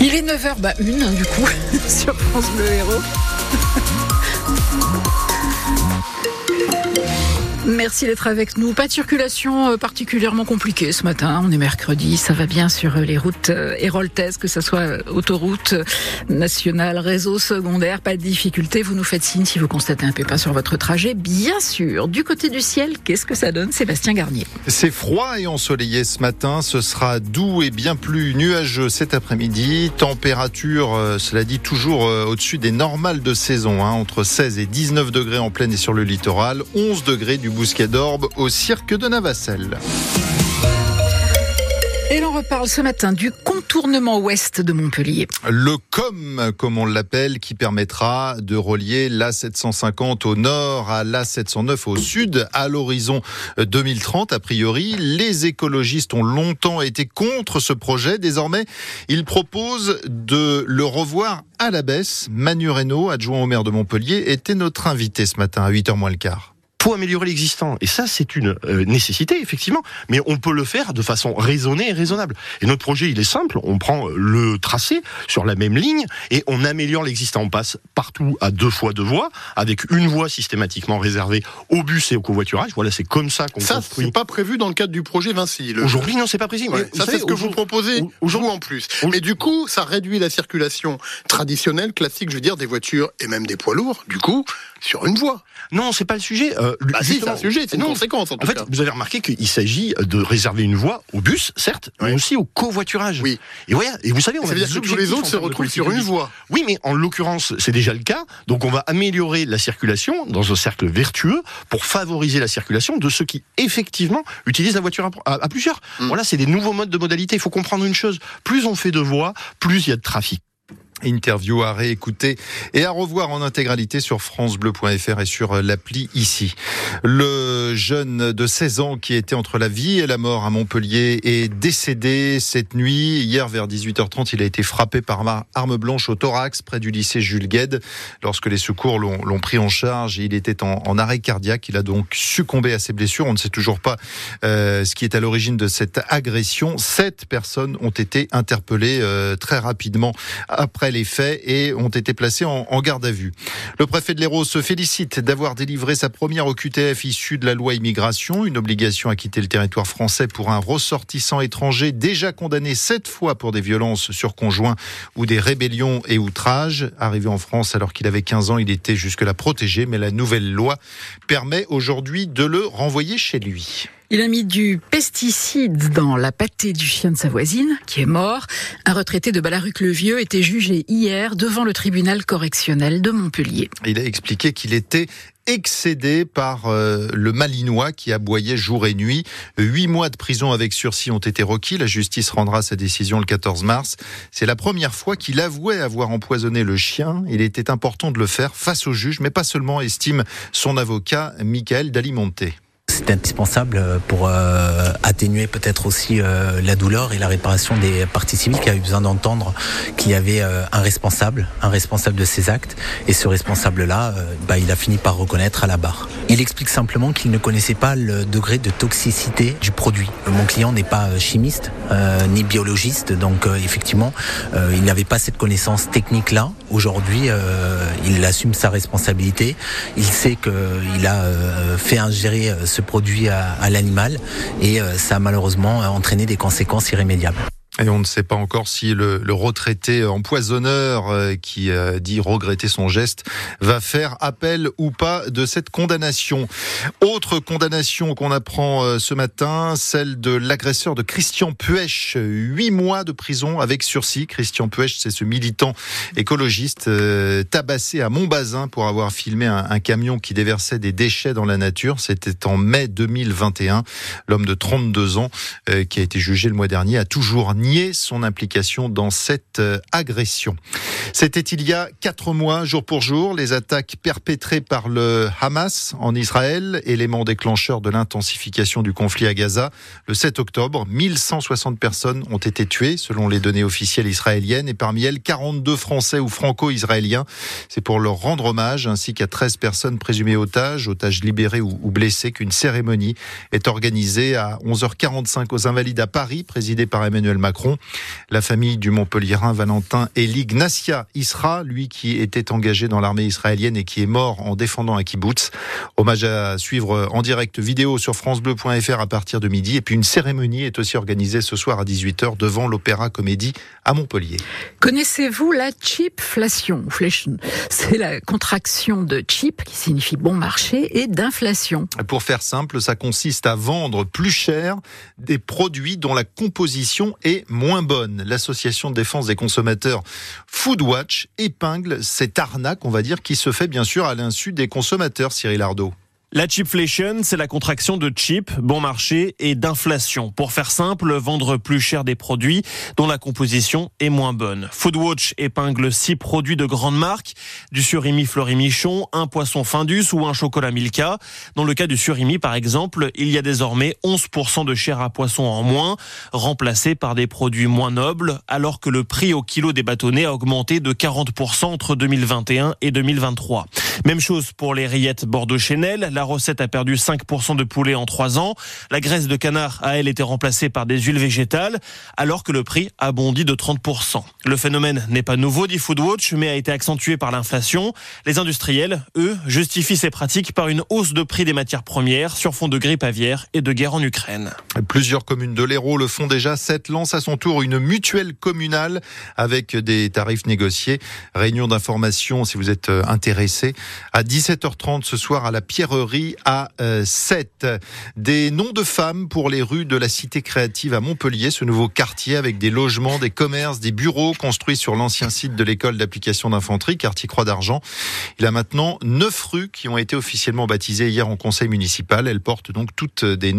Il est 9h, bah une du coup, sur France Bleu Héros. Merci d'être avec nous. Pas de circulation euh, particulièrement compliquée ce matin. On est mercredi, ça va bien sur euh, les routes euh, héroltaises, que ce soit autoroute nationale, réseau secondaire. Pas de difficulté. Vous nous faites signe si vous constatez un pépin sur votre trajet. Bien sûr. Du côté du ciel, qu'est-ce que ça donne, Sébastien Garnier? C'est froid et ensoleillé ce matin. Ce sera doux et bien plus nuageux cet après-midi. Température, cela dit, toujours au-dessus des normales de saison, hein, entre 16 et 19 degrés en pleine et sur le littoral, 11 degrés du Bousquet d'Orbe au cirque de Navacelle. Et l'on reparle ce matin du contournement ouest de Montpellier. Le COM, comme on l'appelle, qui permettra de relier l'A750 au nord à l'A709 au sud à l'horizon 2030 a priori. Les écologistes ont longtemps été contre ce projet. Désormais, ils proposent de le revoir à la baisse. Manu Reynaud, adjoint au maire de Montpellier, était notre invité ce matin à 8h moins le quart faut améliorer l'existant. Et ça, c'est une euh, nécessité, effectivement. Mais on peut le faire de façon raisonnée et raisonnable. Et notre projet, il est simple. On prend le tracé sur la même ligne et on améliore l'existant. On passe partout à deux fois deux voies, avec une voie systématiquement réservée aux bus et au covoiturage. Voilà, c'est comme ça qu'on Ça, c'est pas prévu dans le cadre du projet Vinci. Aujourd'hui, non, c'est pas prévu. ça, c'est ce que vous proposez aujourd'hui en plus. Mais du coup, ça réduit la circulation traditionnelle, classique, je veux dire, des voitures et même des poids lourds. Du coup, sur une voie. Non, c'est pas le sujet. Euh, bah si, c'est un sujet, c'est une conséquence. En, en fait, vous avez remarqué qu'il s'agit de réserver une voie au bus, certes, mais aussi au covoiturage. Oui. Et voilà. Et vous savez, on ça veut dire que tous les autres se retrouvent sur une voie. Oui, mais en l'occurrence, c'est déjà le cas. Donc, on va améliorer la circulation dans un cercle vertueux pour favoriser la circulation de ceux qui effectivement utilisent la voiture à, plusieurs. Mm. Voilà, c'est des nouveaux modes de modalité. Il faut comprendre une chose plus on fait de voies, plus il y a de trafic. Interview à réécouter et à revoir en intégralité sur francebleu.fr et sur l'appli ici. Le jeune de 16 ans qui était entre la vie et la mort à Montpellier est décédé cette nuit. Hier vers 18h30, il a été frappé par arme blanche au thorax près du lycée Jules Gued. Lorsque les secours l'ont pris en charge, il était en, arrêt cardiaque. Il a donc succombé à ses blessures. On ne sait toujours pas euh, ce qui est à l'origine de cette agression. Sept personnes ont été interpellées euh, très rapidement après les faits et ont été placés en, garde à vue. Le préfet de l'Hérault se félicite d'avoir délivré sa première OQTF issue de la loi immigration, une obligation à quitter le territoire français pour un ressortissant étranger déjà condamné sept fois pour des violences sur conjoint ou des rébellions et outrages. Arrivé en France alors qu'il avait 15 ans, il était jusque-là protégé, mais la nouvelle loi permet aujourd'hui de le renvoyer chez lui. Il a mis du pesticide dans la pâtée du chien de sa voisine, qui est mort. Un retraité de Balaruc-le-Vieux était jugé hier devant le tribunal correctionnel de Montpellier. Il a expliqué qu'il était excédé par euh, le Malinois qui aboyait jour et nuit. Huit mois de prison avec sursis ont été requis. La justice rendra sa décision le 14 mars. C'est la première fois qu'il avouait avoir empoisonné le chien. Il était important de le faire face au juge, mais pas seulement, estime son avocat Michael Dalimonte c'est indispensable pour euh, atténuer peut-être aussi euh, la douleur et la réparation des parties civiles qui a eu besoin d'entendre qu'il y avait euh, un responsable, un responsable de ces actes. Et ce responsable-là, bah, il a fini par reconnaître à la barre. Il explique simplement qu'il ne connaissait pas le degré de toxicité du produit. Mon client n'est pas chimiste ni biologiste, donc effectivement, il n'avait pas cette connaissance technique-là. Aujourd'hui, il assume sa responsabilité. Il sait qu'il a fait ingérer ce produit à, l'animal et euh, ça a malheureusement entraîné des conséquences irrémédiables. Et on ne sait pas encore si le, retraité empoisonneur euh, qui euh, dit regretter son geste va faire appel ou pas de cette condamnation. Autre condamnation qu'on apprend euh, ce matin, celle de l'agresseur de Christian Puech. Huit mois de prison avec sursis. Christian Puech, c'est ce militant écologiste tabassé à Montbazin pour avoir filmé un, un camion qui déversait des déchets dans la nature. C'était en mai 2021. L'homme de 32 ans qui a été jugé le mois dernier a toujours nié son implication dans cette euh, agression. C'était il y a quatre mois, jour pour jour, les attaques perpétrées par le Hamas en Israël, élément déclencheur de l'intensification du conflit à Gaza. Le 7 octobre, 1160 personnes ont été tuées, selon les données officielles israéliennes, et parmi elles, 42 Français ou franco-israéliens. C'est pour leur rendre hommage, ainsi qu'à 13 personnes présumées otages, otages libérés ou, blessés, qu'une cérémonie est organisée à 11h45 aux Invalides à Paris, présidée par Emmanuel Macron. La famille du Montpellierin Valentin Eli Gnacia Isra, lui qui était engagé dans l'armée israélienne et qui est mort en défendant un kibbutz. Hommage à suivre en direct vidéo sur francebleu.fr à partir de midi. Et puis une cérémonie est aussi organisée ce soir à 18h devant l'Opéra Comédie à Montpellier. Connaissez-vous la chipflation C'est la contraction de chip qui signifie bon marché et d'inflation. Pour faire simple, ça consiste à vendre plus cher des produits dont la composition est moins bonne. L'association de défense des consommateurs Foodwatch épingle cette arnaque, on va dire, qui se fait bien sûr à l'insu des consommateurs, Cyril Ardo. La chipflation, c'est la contraction de cheap, bon marché, et d'inflation. Pour faire simple, vendre plus cher des produits dont la composition est moins bonne. Foodwatch épingle six produits de grande marque, du surimi Fleury-Michon, un poisson Findus ou un chocolat Milka. Dans le cas du surimi, par exemple, il y a désormais 11% de chair à poisson en moins, remplacé par des produits moins nobles, alors que le prix au kilo des bâtonnets a augmenté de 40% entre 2021 et 2023. Même chose pour les rillettes Bordeaux-Chanel la recette a perdu 5% de poulet en 3 ans. La graisse de canard a, elle, été remplacée par des huiles végétales, alors que le prix a bondi de 30%. Le phénomène n'est pas nouveau, dit Foodwatch, mais a été accentué par l'inflation. Les industriels, eux, justifient ces pratiques par une hausse de prix des matières premières sur fond de grippe aviaire et de guerre en Ukraine. Plusieurs communes de l'Hérault le font déjà. Cette lance à son tour une mutuelle communale avec des tarifs négociés. Réunion d'information si vous êtes intéressé à 17h30 ce soir à la Pierrerie à 7. Euh, des noms de femmes pour les rues de la Cité créative à Montpellier, ce nouveau quartier avec des logements, des commerces, des bureaux construits sur l'ancien site de l'école d'application d'infanterie, quartier Croix d'Argent. Il a maintenant neuf rues qui ont été officiellement baptisées hier en conseil municipal. Elles portent donc toutes des